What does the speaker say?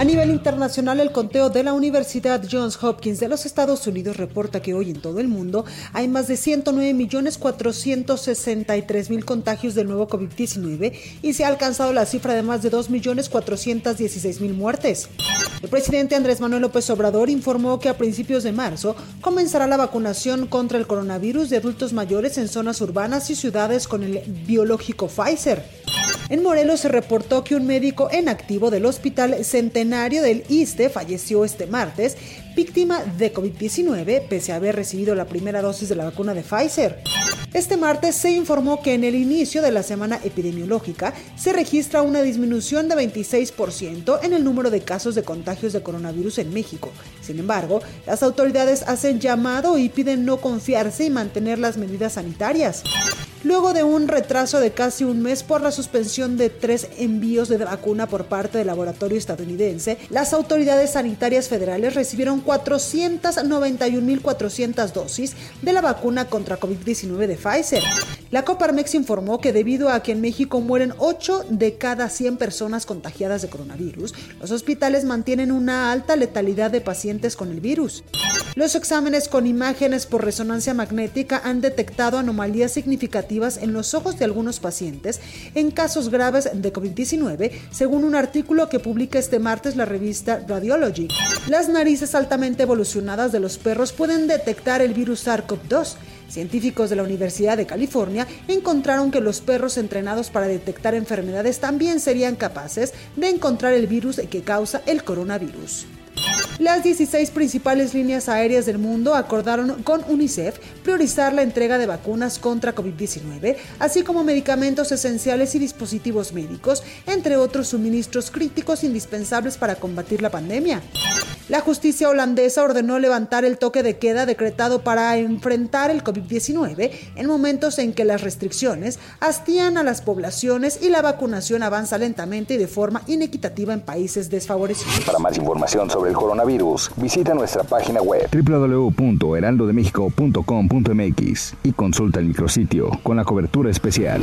A nivel internacional, el conteo de la Universidad Johns Hopkins de los Estados Unidos reporta que hoy en todo el mundo hay más de 109.463.000 contagios del nuevo COVID-19 y se ha alcanzado la cifra de más de 2.416.000 muertes. El presidente Andrés Manuel López Obrador informó que a principios de marzo comenzará la vacunación contra el coronavirus de adultos mayores en zonas urbanas y ciudades con el biológico Pfizer. En Morelos se reportó que un médico en activo del Hospital Centenario del ISTE falleció este martes, víctima de COVID-19, pese a haber recibido la primera dosis de la vacuna de Pfizer. Este martes se informó que en el inicio de la semana epidemiológica se registra una disminución de 26% en el número de casos de contagios de coronavirus en México. Sin embargo, las autoridades hacen llamado y piden no confiarse y mantener las medidas sanitarias luego de un retraso de casi un mes por la suspensión de tres envíos de vacuna por parte del laboratorio estadounidense, las autoridades sanitarias federales recibieron 491.400 dosis de la vacuna contra COVID-19 de Pfizer. La Coparmex informó que debido a que en México mueren 8 de cada 100 personas contagiadas de coronavirus, los hospitales mantienen una alta letalidad de pacientes con el virus. Los exámenes con imágenes por resonancia magnética han detectado anomalías significativas en los ojos de algunos pacientes en casos graves de COVID-19, según un artículo que publica este martes la revista Radiology. Las narices altamente evolucionadas de los perros pueden detectar el virus SARS-CoV-2. Científicos de la Universidad de California encontraron que los perros entrenados para detectar enfermedades también serían capaces de encontrar el virus que causa el coronavirus. Las 16 principales líneas aéreas del mundo acordaron con UNICEF priorizar la entrega de vacunas contra COVID-19, así como medicamentos esenciales y dispositivos médicos, entre otros suministros críticos indispensables para combatir la pandemia. La justicia holandesa ordenó levantar el toque de queda decretado para enfrentar el COVID-19 en momentos en que las restricciones hastían a las poblaciones y la vacunación avanza lentamente y de forma inequitativa en países desfavorecidos. Para más información sobre el coronavirus, visita nuestra página web www.heraldodemexico.com.mx y consulta el micrositio con la cobertura especial.